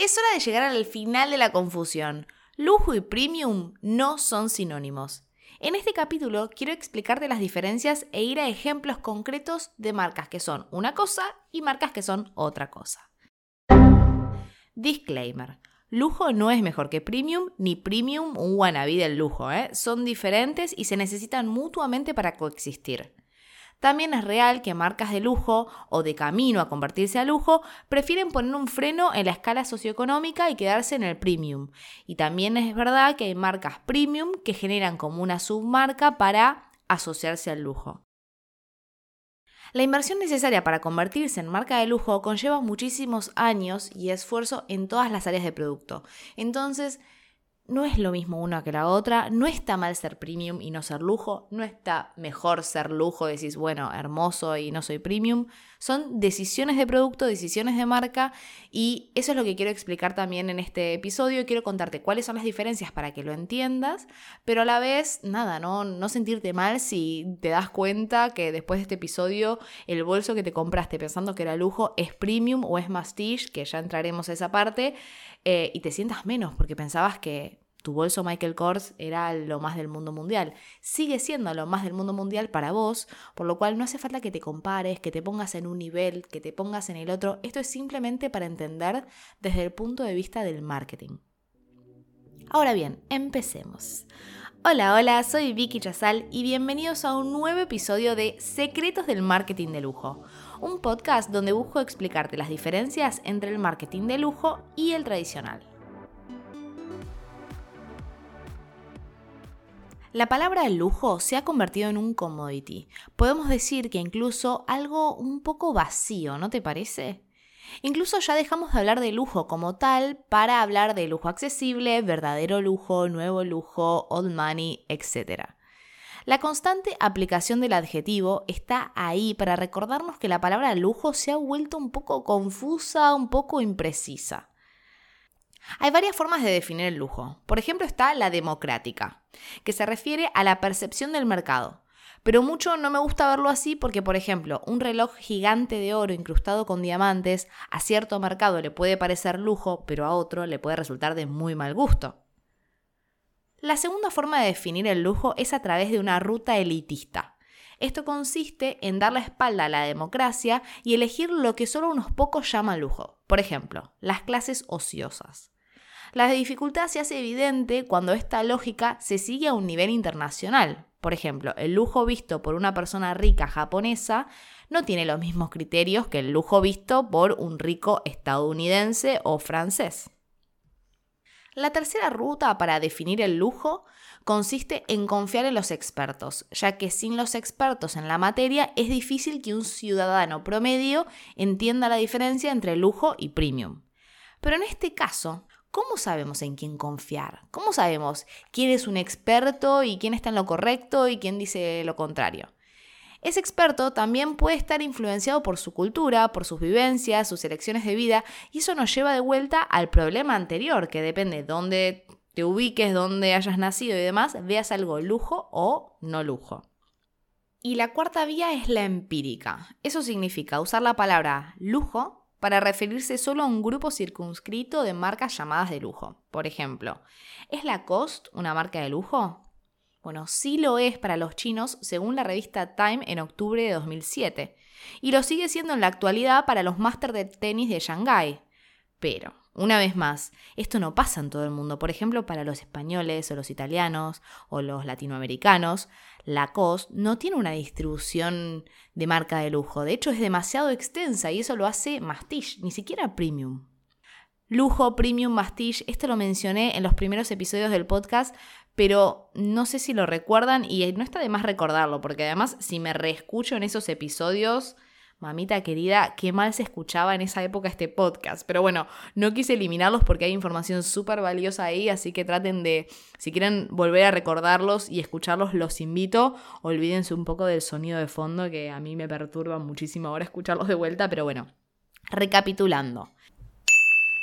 Es hora de llegar al final de la confusión. Lujo y premium no son sinónimos. En este capítulo quiero explicarte las diferencias e ir a ejemplos concretos de marcas que son una cosa y marcas que son otra cosa. Disclaimer. Lujo no es mejor que premium, ni premium un wannabe del lujo. ¿eh? Son diferentes y se necesitan mutuamente para coexistir. También es real que marcas de lujo o de camino a convertirse a lujo prefieren poner un freno en la escala socioeconómica y quedarse en el premium. Y también es verdad que hay marcas premium que generan como una submarca para asociarse al lujo. La inversión necesaria para convertirse en marca de lujo conlleva muchísimos años y esfuerzo en todas las áreas de producto. Entonces, no es lo mismo una que la otra, no está mal ser premium y no ser lujo, no está mejor ser lujo, decís, bueno, hermoso y no soy premium, son decisiones de producto, decisiones de marca y eso es lo que quiero explicar también en este episodio, quiero contarte cuáles son las diferencias para que lo entiendas, pero a la vez, nada, no, no sentirte mal si te das cuenta que después de este episodio el bolso que te compraste pensando que era lujo es premium o es mastige, que ya entraremos a esa parte, eh, y te sientas menos porque pensabas que tu bolso Michael Kors era lo más del mundo mundial. Sigue siendo lo más del mundo mundial para vos, por lo cual no hace falta que te compares, que te pongas en un nivel, que te pongas en el otro. Esto es simplemente para entender desde el punto de vista del marketing. Ahora bien, empecemos. Hola, hola, soy Vicky Chazal y bienvenidos a un nuevo episodio de Secretos del Marketing de Lujo, un podcast donde busco explicarte las diferencias entre el marketing de lujo y el tradicional. La palabra lujo se ha convertido en un commodity. Podemos decir que incluso algo un poco vacío, ¿no te parece? Incluso ya dejamos de hablar de lujo como tal para hablar de lujo accesible, verdadero lujo, nuevo lujo, old money, etc. La constante aplicación del adjetivo está ahí para recordarnos que la palabra lujo se ha vuelto un poco confusa, un poco imprecisa. Hay varias formas de definir el lujo. Por ejemplo está la democrática, que se refiere a la percepción del mercado. Pero mucho no me gusta verlo así porque, por ejemplo, un reloj gigante de oro incrustado con diamantes a cierto mercado le puede parecer lujo, pero a otro le puede resultar de muy mal gusto. La segunda forma de definir el lujo es a través de una ruta elitista. Esto consiste en dar la espalda a la democracia y elegir lo que solo unos pocos llaman lujo. Por ejemplo, las clases ociosas. La dificultad se hace evidente cuando esta lógica se sigue a un nivel internacional. Por ejemplo, el lujo visto por una persona rica japonesa no tiene los mismos criterios que el lujo visto por un rico estadounidense o francés. La tercera ruta para definir el lujo consiste en confiar en los expertos, ya que sin los expertos en la materia es difícil que un ciudadano promedio entienda la diferencia entre lujo y premium. Pero en este caso, ¿Cómo sabemos en quién confiar? ¿Cómo sabemos quién es un experto y quién está en lo correcto y quién dice lo contrario? Ese experto también puede estar influenciado por su cultura, por sus vivencias, sus elecciones de vida, y eso nos lleva de vuelta al problema anterior, que depende de dónde te ubiques, dónde hayas nacido y demás, veas algo lujo o no lujo. Y la cuarta vía es la empírica. Eso significa usar la palabra lujo para referirse solo a un grupo circunscrito de marcas llamadas de lujo. Por ejemplo, ¿es Lacoste una marca de lujo? Bueno, sí lo es para los chinos según la revista Time en octubre de 2007, y lo sigue siendo en la actualidad para los máster de tenis de Shanghái. Pero, una vez más, esto no pasa en todo el mundo. Por ejemplo, para los españoles o los italianos o los latinoamericanos, Lacoste no tiene una distribución de marca de lujo. De hecho, es demasiado extensa y eso lo hace Mastige, ni siquiera premium. Lujo, premium, Mastige, esto lo mencioné en los primeros episodios del podcast, pero no sé si lo recuerdan y no está de más recordarlo, porque además si me reescucho en esos episodios, Mamita querida, qué mal se escuchaba en esa época este podcast. Pero bueno, no quise eliminarlos porque hay información súper valiosa ahí, así que traten de, si quieren volver a recordarlos y escucharlos, los invito. Olvídense un poco del sonido de fondo que a mí me perturba muchísimo ahora escucharlos de vuelta, pero bueno, recapitulando.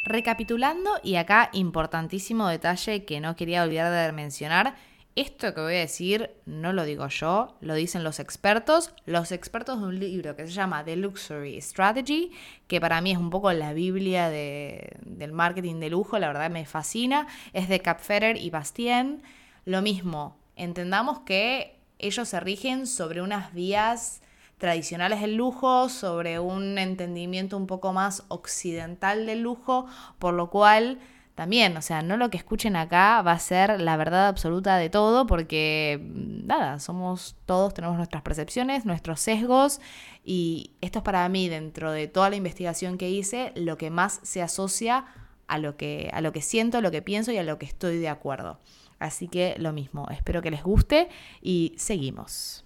Recapitulando, y acá importantísimo detalle que no quería olvidar de mencionar, esto que voy a decir no lo digo yo, lo dicen los expertos, los expertos de un libro que se llama The Luxury Strategy, que para mí es un poco la Biblia del marketing de lujo, la verdad me fascina, es de Capferrer y Bastien. Lo mismo, entendamos que ellos se rigen sobre unas vías tradicionales del lujo, sobre un entendimiento un poco más occidental del lujo, por lo cual también, o sea, no lo que escuchen acá va a ser la verdad absoluta de todo, porque nada, somos todos, tenemos nuestras percepciones, nuestros sesgos, y esto es para mí, dentro de toda la investigación que hice, lo que más se asocia a lo que, a lo que siento, a lo que pienso y a lo que estoy de acuerdo. Así que lo mismo, espero que les guste y seguimos.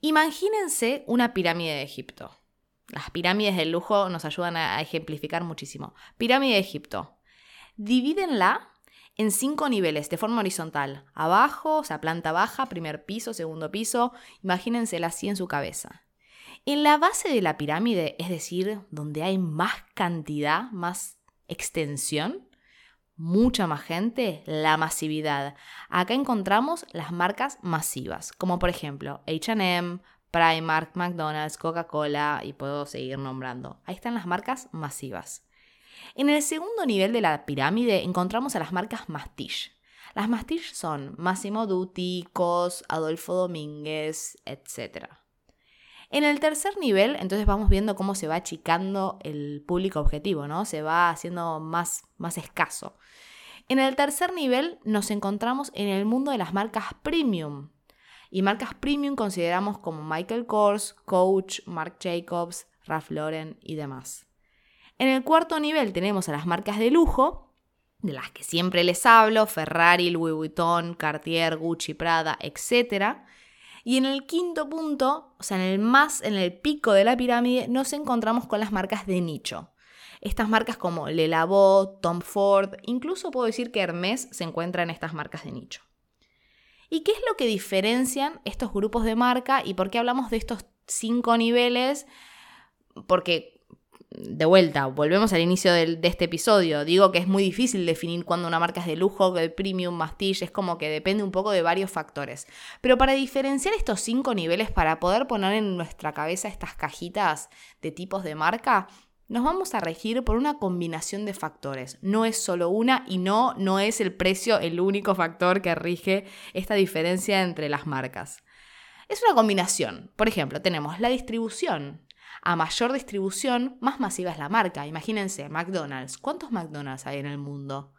Imagínense una pirámide de Egipto. Las pirámides del lujo nos ayudan a ejemplificar muchísimo. Pirámide de Egipto. Divídenla en cinco niveles de forma horizontal. Abajo, o sea, planta baja, primer piso, segundo piso. Imagínensela así en su cabeza. En la base de la pirámide, es decir, donde hay más cantidad, más extensión, mucha más gente, la masividad. Acá encontramos las marcas masivas, como por ejemplo HM, Primark, McDonald's, Coca-Cola y puedo seguir nombrando. Ahí están las marcas masivas. En el segundo nivel de la pirámide encontramos a las marcas Mastiche. Las Mastiche son Massimo Dutti, COS, Adolfo Domínguez, etc. En el tercer nivel, entonces vamos viendo cómo se va achicando el público objetivo, ¿no? Se va haciendo más, más escaso. En el tercer nivel nos encontramos en el mundo de las marcas premium. Y marcas premium consideramos como Michael Kors, Coach, Marc Jacobs, Ralph Lauren y demás. En el cuarto nivel tenemos a las marcas de lujo, de las que siempre les hablo, Ferrari, Louis Vuitton, Cartier, Gucci, Prada, etc. Y en el quinto punto, o sea, en el más, en el pico de la pirámide, nos encontramos con las marcas de nicho. Estas marcas como Le Labo, Tom Ford, incluso puedo decir que Hermès se encuentra en estas marcas de nicho. ¿Y qué es lo que diferencian estos grupos de marca y por qué hablamos de estos cinco niveles? Porque de vuelta, volvemos al inicio de, este episodio. Digo que es muy difícil definir cuándo una marca es de lujo, de premium, mastige, es como que depende un poco de varios factores. Pero para diferenciar estos cinco niveles, para poder poner en nuestra cabeza estas cajitas de tipos de marca, nos vamos a regir por una combinación de factores. No es solo una y no, no es el precio el único factor que rige esta diferencia entre las marcas. Es una combinación. Por ejemplo, tenemos la distribución, a mayor distribución, más masiva es la marca. Imagínense, McDonald's. ¿Cuántos McDonald's hay en el mundo?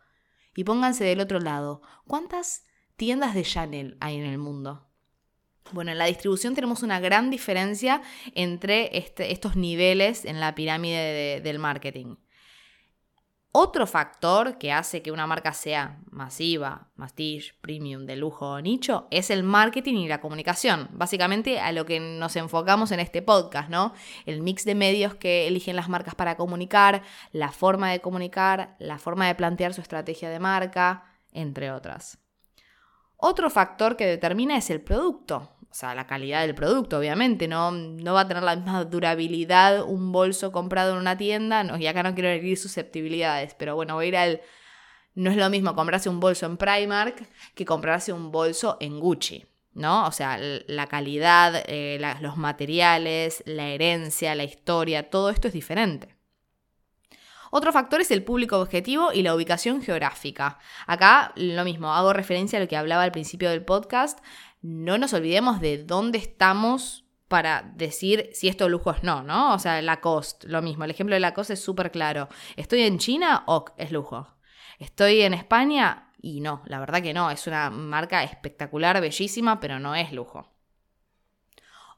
Y pónganse del otro lado, ¿cuántas tiendas de Chanel hay en el mundo? Bueno, en la distribución tenemos una gran diferencia entre este, estos niveles en la pirámide del marketing. Otro factor que hace que una marca sea masiva, mastige, premium, de lujo o nicho es el marketing y la comunicación. Básicamente a lo que nos enfocamos en este podcast, ¿no? El mix de medios que eligen las marcas para comunicar, la forma de comunicar, la forma de plantear su estrategia de marca, entre otras. Otro factor que determina es el producto o sea, la calidad del producto, obviamente, no, no va a tener la misma durabilidad un bolso comprado en una tienda, no, y acá no quiero herir susceptibilidades, pero bueno, voy a ir al... No es lo mismo comprarse un bolso en Primark que comprarse un bolso en Gucci, ¿no? O sea, la calidad, eh, los materiales, la herencia, la historia, todo esto es diferente. Otro factor es el público objetivo y la ubicación geográfica. Acá lo mismo, hago referencia a lo que hablaba al principio del podcast no nos olvidemos de dónde estamos para decir si esto lujo es no, ¿no? O sea, Lacoste, lo mismo. El ejemplo de Lacoste es súper claro. ¿Estoy en China? o es lujo. ¿Estoy en España? Y no, la verdad que no. Es una marca espectacular, bellísima, pero no es lujo.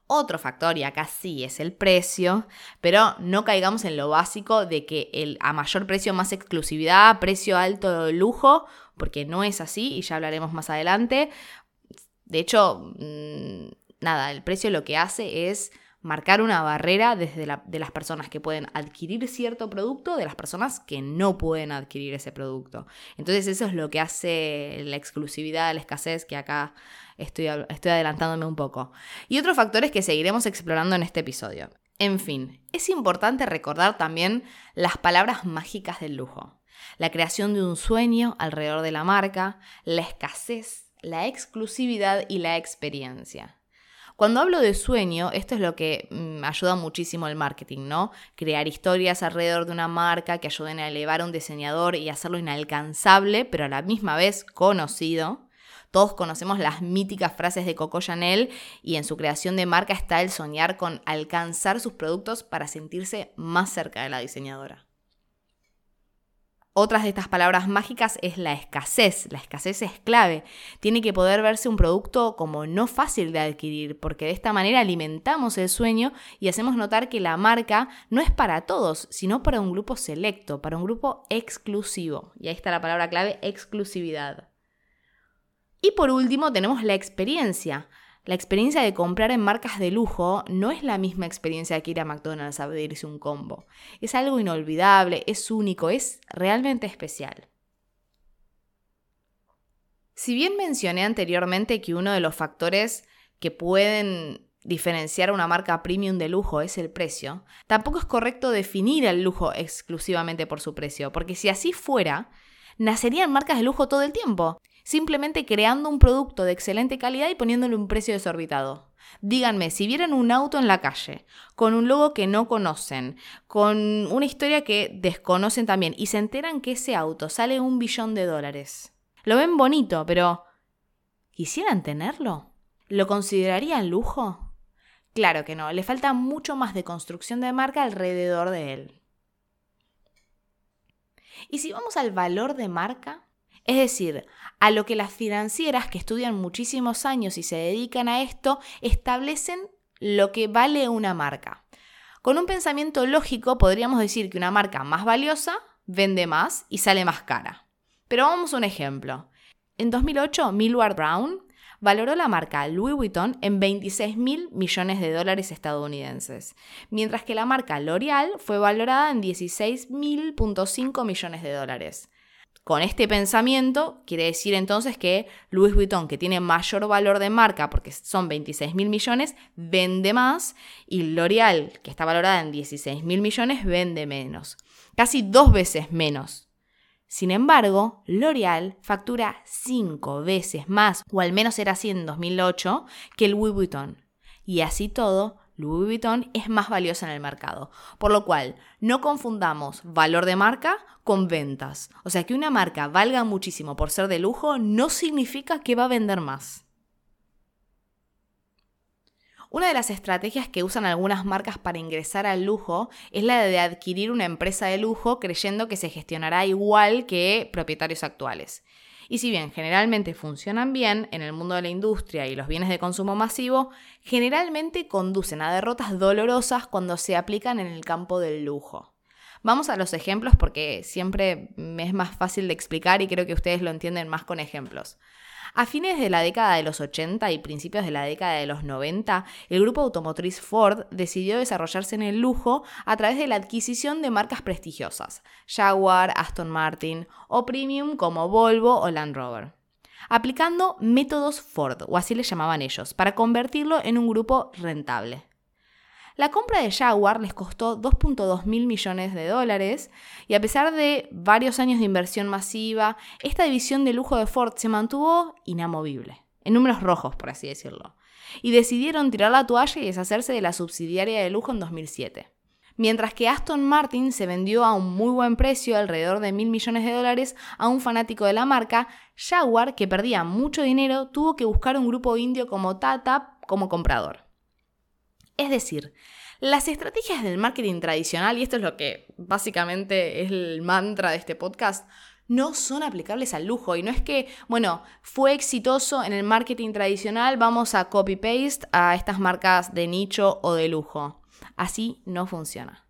Otro factor, y acá sí es el precio, pero no caigamos en lo básico de que el, a mayor precio más exclusividad, precio alto lujo, porque no es así y ya hablaremos más adelante. De hecho, mm, nada, el precio lo que hace es marcar una barrera desde de las personas que pueden adquirir cierto producto de las personas que no pueden adquirir ese producto. Entonces eso es lo que hace la exclusividad, la escasez, que acá estoy, estoy adelantándome un poco. Y otros factores que seguiremos explorando en este episodio. En fin, es importante recordar también las palabras mágicas del lujo. La creación de un sueño alrededor de la marca, la escasez la exclusividad y la experiencia. Cuando hablo de sueño, esto es lo que mm, ayuda muchísimo el marketing, ¿no? Crear historias alrededor de una marca que ayuden a elevar a un diseñador y hacerlo inalcanzable, pero a la misma vez conocido. Todos conocemos las míticas frases de Coco Chanel y en su creación de marca está el soñar con alcanzar sus productos para sentirse más cerca de la diseñadora. Otras de estas palabras mágicas es la escasez. La escasez es clave. Tiene que poder verse un producto como no fácil de adquirir, porque de esta manera alimentamos el sueño y hacemos notar que la marca no es para todos, sino para un grupo selecto, para un grupo exclusivo. Y ahí está la palabra clave, exclusividad. Y por último tenemos la experiencia. La experiencia de comprar en marcas de lujo no es la misma experiencia que ir a McDonald's a pedirse un combo. Es algo inolvidable, es único, es realmente especial. Si bien mencioné anteriormente que uno de los factores que pueden diferenciar una marca premium de lujo es el precio, tampoco es correcto definir el lujo exclusivamente por su precio, porque si así fuera, nacerían marcas de lujo todo el tiempo simplemente creando un producto de excelente calidad y poniéndole un precio desorbitado. Díganme, si vieran un auto en la calle, con un logo que no conocen, con una historia que desconocen también, y se enteran que ese auto sale un billón de dólares. Lo ven bonito, pero ¿quisieran tenerlo? ¿Lo considerarían lujo? Claro que no, le falta mucho más de construcción de marca alrededor de él. Y si vamos al valor de marca, es decir, a lo que las financieras que estudian muchísimos años y se dedican a esto establecen lo que vale una marca. Con un pensamiento lógico podríamos decir que una marca más valiosa vende más y sale más cara. Pero vamos a un ejemplo. En 2008, Millward Brown valoró la marca Louis Vuitton en 26 mil millones de dólares estadounidenses, mientras que la marca L'Oreal fue valorada en 16.5 millones de dólares. Con este pensamiento, quiere decir entonces que Louis Vuitton, que tiene mayor valor de marca porque son 26 mil millones, vende más y L'Oreal, que está valorada en 16 mil millones, vende menos. Casi dos veces menos. Sin embargo, L'Oreal factura cinco veces más, o al menos era así en 2008, que Louis Vuitton. Y así todo, Louis Vuitton es más valiosa en el mercado. Por lo cual, no confundamos valor de marca con ventas. O sea, que una marca valga muchísimo por ser de lujo no significa que va a vender más. Una de las estrategias que usan algunas marcas para ingresar al lujo es la de adquirir una empresa de lujo creyendo que se gestionará igual que propietarios actuales. Y si bien generalmente funcionan bien en el mundo de la industria y los bienes de consumo masivo, generalmente conducen a derrotas dolorosas cuando se aplican en el campo del lujo. Vamos a los ejemplos porque siempre me es más fácil de explicar y creo que ustedes lo entienden más con ejemplos. A fines de la década de los 80 y principios de la década de los 90, el grupo automotriz Ford decidió desarrollarse en el lujo a través de la adquisición de marcas prestigiosas, Jaguar, Aston Martin o premium como Volvo o Land Rover aplicando métodos Ford, o así le llamaban ellos, para convertirlo en un grupo rentable. La compra de Jaguar les costó 2.2 mil millones de dólares y a pesar de varios años de inversión masiva, esta división de lujo de Ford se mantuvo inamovible, en números rojos por así decirlo, y decidieron tirar la toalla y deshacerse de la subsidiaria de lujo en 2007. Mientras que Aston Martin se vendió a un muy buen precio, alrededor de mil millones de dólares, a un fanático de la marca, Jaguar, que perdía mucho dinero, tuvo que buscar un grupo indio como Tata como comprador. Es decir, las estrategias del marketing tradicional, y esto es lo que básicamente es el mantra de este podcast, no son aplicables al lujo. Y no es que, bueno, fue exitoso en el marketing tradicional, vamos a copy-paste a estas marcas de nicho o de lujo. Así no funciona.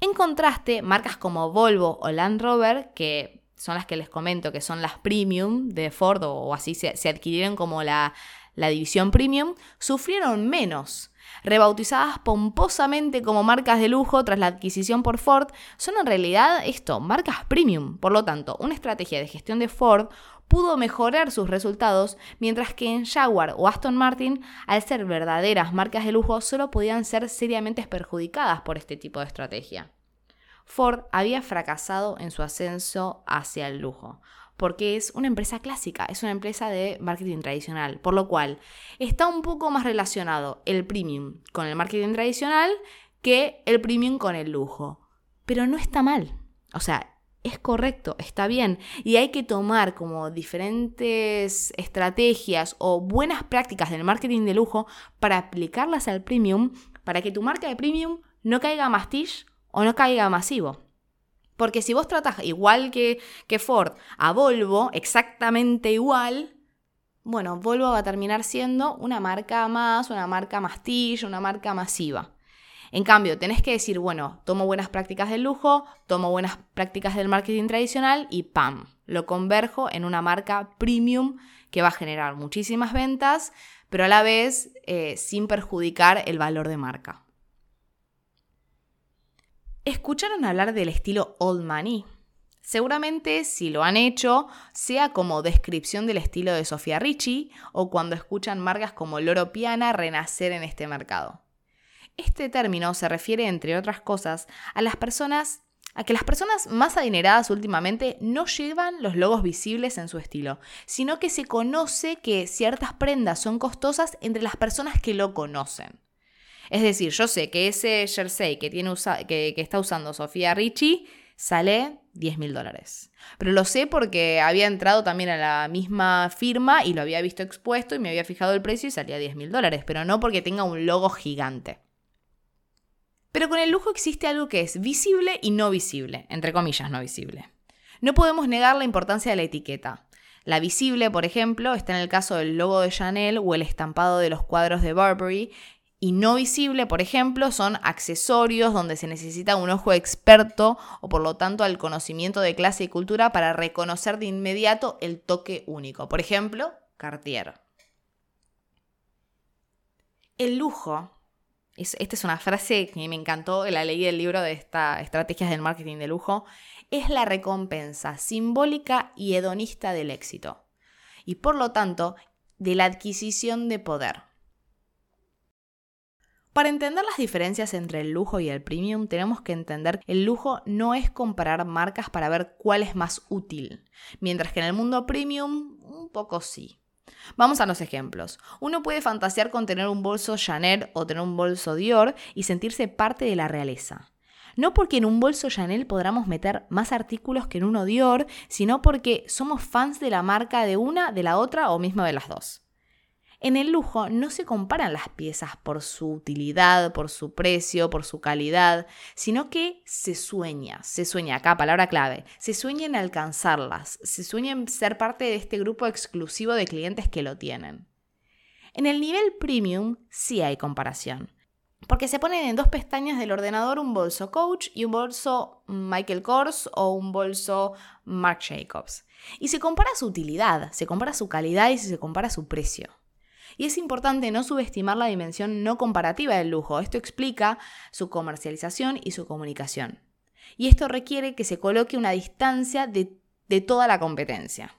En contraste, marcas como Volvo o Land Rover, que son las que les comento, que son las premium de Ford o así se, adquirieron como la, la división premium, sufrieron menos rebautizadas pomposamente como marcas de lujo tras la adquisición por Ford, son en realidad esto, marcas premium. Por lo tanto, una estrategia de gestión de Ford pudo mejorar sus resultados, mientras que en Jaguar o Aston Martin, al ser verdaderas marcas de lujo, solo podían ser seriamente perjudicadas por este tipo de estrategia. Ford había fracasado en su ascenso hacia el lujo. Porque es una empresa clásica, es una empresa de marketing tradicional, por lo cual está un poco más relacionado el premium con el marketing tradicional que el premium con el lujo. Pero no está mal. O sea, es correcto, está bien. Y hay que tomar como diferentes estrategias o buenas prácticas del marketing de lujo para aplicarlas al premium, para que tu marca de premium no caiga mastish o no caiga masivo. Porque si vos tratas igual que, Ford a Volvo, exactamente igual, bueno, Volvo va a terminar siendo una marca más, una marca mastillo, una marca masiva. En cambio, tenés que decir, bueno, tomo buenas prácticas del lujo, tomo buenas prácticas del marketing tradicional y ¡pam! Lo converjo en una marca premium que va a generar muchísimas ventas, pero a la vez eh, sin perjudicar el valor de marca. ¿Escucharon hablar del estilo Old Money? Seguramente si lo han hecho, sea como descripción del estilo de Sofía Richie o cuando escuchan marcas como Loro Piana renacer en este mercado. Este término se refiere, entre otras cosas, a las personas a que las personas más adineradas últimamente no llevan los logos visibles en su estilo, sino que se conoce que ciertas prendas son costosas entre las personas que lo conocen. Es decir, yo sé que ese jersey que, tiene que, está usando Sofía Richie sale 10 mil dólares. Pero lo sé porque había entrado también a la misma firma y lo había visto expuesto y me había fijado el precio y salía 10 mil dólares, pero no porque tenga un logo gigante. Pero con el lujo existe algo que es visible y no visible, entre comillas no visible. No podemos negar la importancia de la etiqueta. La visible, por ejemplo, está en el caso del logo de Chanel o el estampado de los cuadros de Burberry, y no visible, por ejemplo, son accesorios donde se necesita un ojo experto o por lo tanto el conocimiento de clase y cultura para reconocer de inmediato el toque único. Por ejemplo, Cartier. El lujo, esta es una frase que me encantó, la leí del libro de esta Estrategias del Marketing de Lujo, es la recompensa simbólica y hedonista del éxito y por lo tanto de la adquisición de poder. Para entender las diferencias entre el lujo y el premium, tenemos que entender que el lujo no es comparar marcas para ver cuál es más útil, mientras que en el mundo premium un poco sí. Vamos a los ejemplos. Uno puede fantasear con tener un bolso Chanel o tener un bolso Dior y sentirse parte de la realeza. No porque en un bolso Chanel podamos meter más artículos que en uno Dior, sino porque somos fans de la marca de una, de la otra o mismo de las dos. En el lujo no se comparan las piezas por su utilidad, por su precio, por su calidad, sino que se sueña, se sueña, acá palabra clave, se sueña en alcanzarlas, se sueña en ser parte de este grupo exclusivo de clientes que lo tienen. En el nivel premium sí hay comparación, porque se ponen en dos pestañas del ordenador un bolso Coach y un bolso Michael Kors o un bolso Marc Jacobs. Y se compara su utilidad, se compara su calidad y se compara su precio. Y es importante no subestimar la dimensión no comparativa del lujo. Esto explica su comercialización y su comunicación. Y esto requiere que se coloque una distancia de, toda la competencia.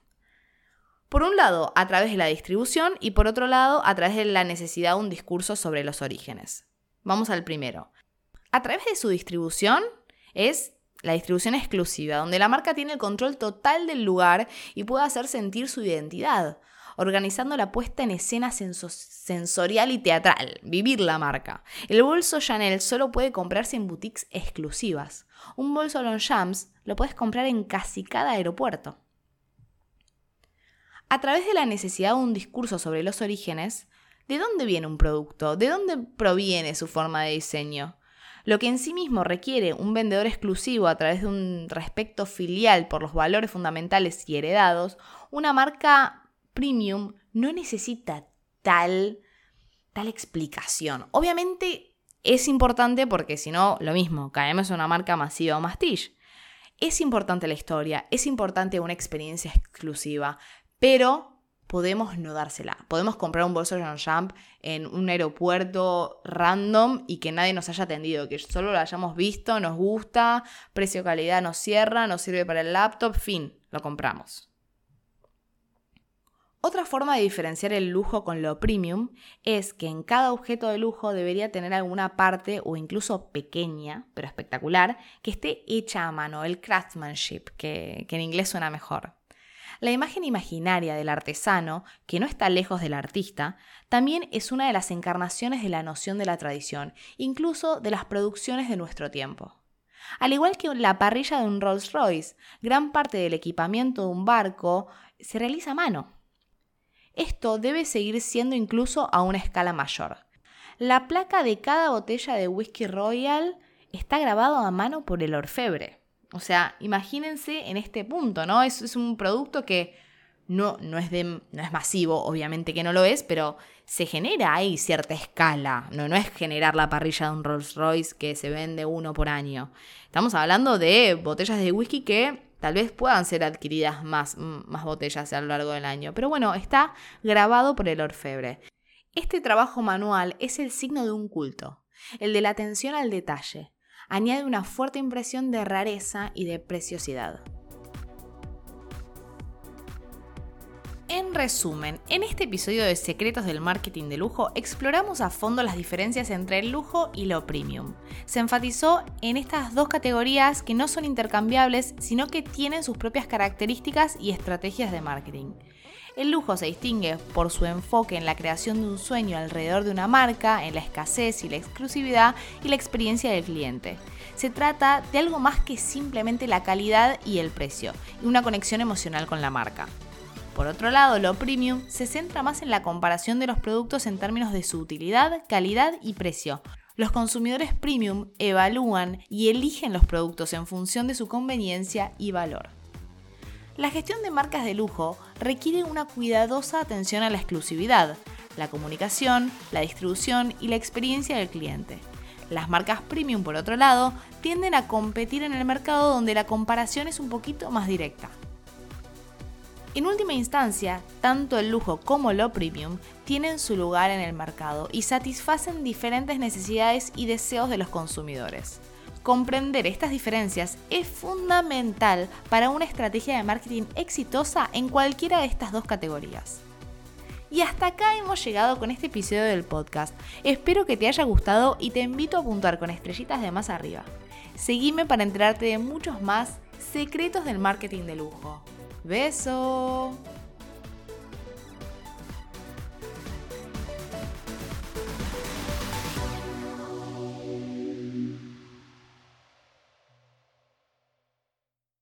Por un lado, a través de la distribución y por otro lado, a través de la necesidad de un discurso sobre los orígenes. Vamos al primero. A través de su distribución es la distribución exclusiva, donde la marca tiene el control total del lugar y puede hacer sentir su identidad organizando la puesta en escena sensorial y teatral, vivir la marca. El bolso Chanel solo puede comprarse en boutiques exclusivas. Un bolso Longchamps lo puedes comprar en casi cada aeropuerto. A través de la necesidad de un discurso sobre los orígenes, ¿de dónde viene un producto? ¿De dónde proviene su forma de diseño? Lo que en sí mismo requiere un vendedor exclusivo a través de un respeto filial por los valores fundamentales y heredados, una marca premium no necesita tal, tal explicación. Obviamente es importante porque si no, lo mismo, caemos en una marca masiva o mastige. Es importante la historia, es importante una experiencia exclusiva, pero podemos no dársela. Podemos comprar un bolso Jean Champ en un aeropuerto random y que nadie nos haya atendido, que solo lo hayamos visto, nos gusta, precio-calidad nos cierra, nos sirve para el laptop, fin, lo compramos. Otra forma de diferenciar el lujo con lo premium es que en cada objeto de lujo debería tener alguna parte o incluso pequeña, pero espectacular, que esté hecha a mano, el craftsmanship, que, en inglés suena mejor. La imagen imaginaria del artesano, que no está lejos del artista, también es una de las encarnaciones de la noción de la tradición, incluso de las producciones de nuestro tiempo. Al igual que la parrilla de un Rolls Royce, gran parte del equipamiento de un barco se realiza a mano. Esto debe seguir siendo incluso a una escala mayor. La placa de cada botella de whisky royal está grabado a mano por el orfebre. O sea, imagínense en este punto, ¿no? Es, un producto que no, no, es de, no es masivo, obviamente que no lo es, pero se genera ahí cierta escala. No, no es generar la parrilla de un Rolls Royce que se vende uno por año. Estamos hablando de botellas de whisky que tal vez puedan ser adquiridas más, más botellas a lo largo del año. Pero bueno, está grabado por el orfebre. Este trabajo manual es el signo de un culto, el de la atención al detalle. Añade una fuerte impresión de rareza y de preciosidad. En resumen, en este episodio de Secretos del Marketing de Lujo exploramos a fondo las diferencias entre el lujo y lo premium. Se enfatizó en estas dos categorías que no son intercambiables, sino que tienen sus propias características y estrategias de marketing. El lujo se distingue por su enfoque en la creación de un sueño alrededor de una marca, en la escasez y la exclusividad y la experiencia del cliente. Se trata de algo más que simplemente la calidad y el precio, y una conexión emocional con la marca. Por otro lado, lo premium se centra más en la comparación de los productos en términos de su utilidad, calidad y precio. Los consumidores premium evalúan y eligen los productos en función de su conveniencia y valor. La gestión de marcas de lujo requiere una cuidadosa atención a la exclusividad, la comunicación, la distribución y la experiencia del cliente. Las marcas premium, por otro lado, tienden a competir en el mercado donde la comparación es un poquito más directa. En última instancia, tanto el lujo como lo premium tienen su lugar en el mercado y satisfacen diferentes necesidades y deseos de los consumidores. Comprender estas diferencias es fundamental para una estrategia de marketing exitosa en cualquiera de estas dos categorías. Y hasta acá hemos llegado con este episodio del podcast. Espero que te haya gustado y te invito a apuntar con estrellitas de más arriba. Seguime para enterarte de muchos más secretos del marketing de lujo. Beso.